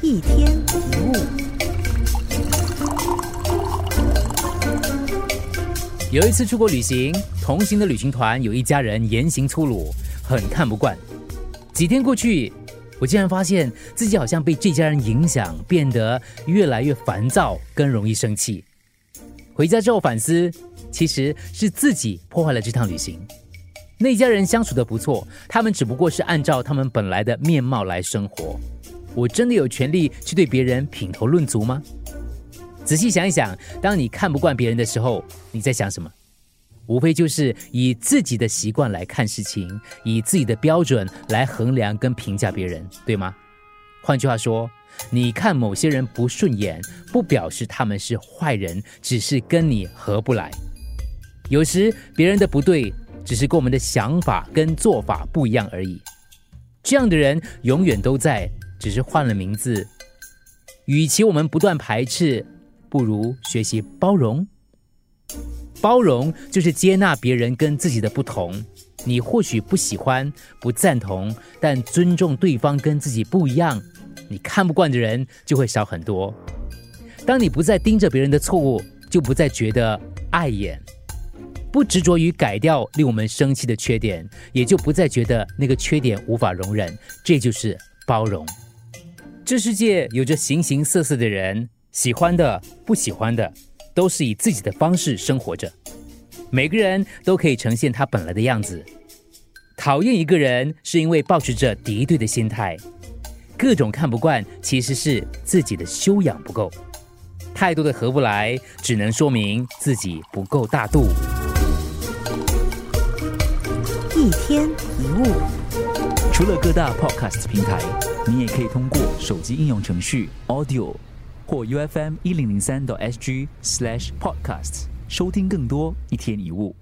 一天一物。有一次出国旅行，同行的旅行团有一家人言行粗鲁，很看不惯。几天过去，我竟然发现自己好像被这家人影响，变得越来越烦躁，更容易生气。回家之后反思，其实是自己破坏了这趟旅行。那家人相处的不错，他们只不过是按照他们本来的面貌来生活。我真的有权利去对别人品头论足吗？仔细想一想，当你看不惯别人的时候，你在想什么？无非就是以自己的习惯来看事情，以自己的标准来衡量跟评价别人，对吗？换句话说，你看某些人不顺眼，不表示他们是坏人，只是跟你合不来。有时别人的不对，只是跟我们的想法跟做法不一样而已。这样的人永远都在，只是换了名字。与其我们不断排斥。不如学习包容。包容就是接纳别人跟自己的不同。你或许不喜欢、不赞同，但尊重对方跟自己不一样。你看不惯的人就会少很多。当你不再盯着别人的错误，就不再觉得碍眼；不执着于改掉令我们生气的缺点，也就不再觉得那个缺点无法容忍。这就是包容。这世界有着形形色色的人。喜欢的、不喜欢的，都是以自己的方式生活着。每个人都可以呈现他本来的样子。讨厌一个人，是因为保持着敌对的心态。各种看不惯，其实是自己的修养不够。太多的合不来，只能说明自己不够大度。一天除了各大 Podcast 平台，你也可以通过手机应用程序 Audio。或 U F M 一零零三 SG slash Podcast 收听更多一天一物。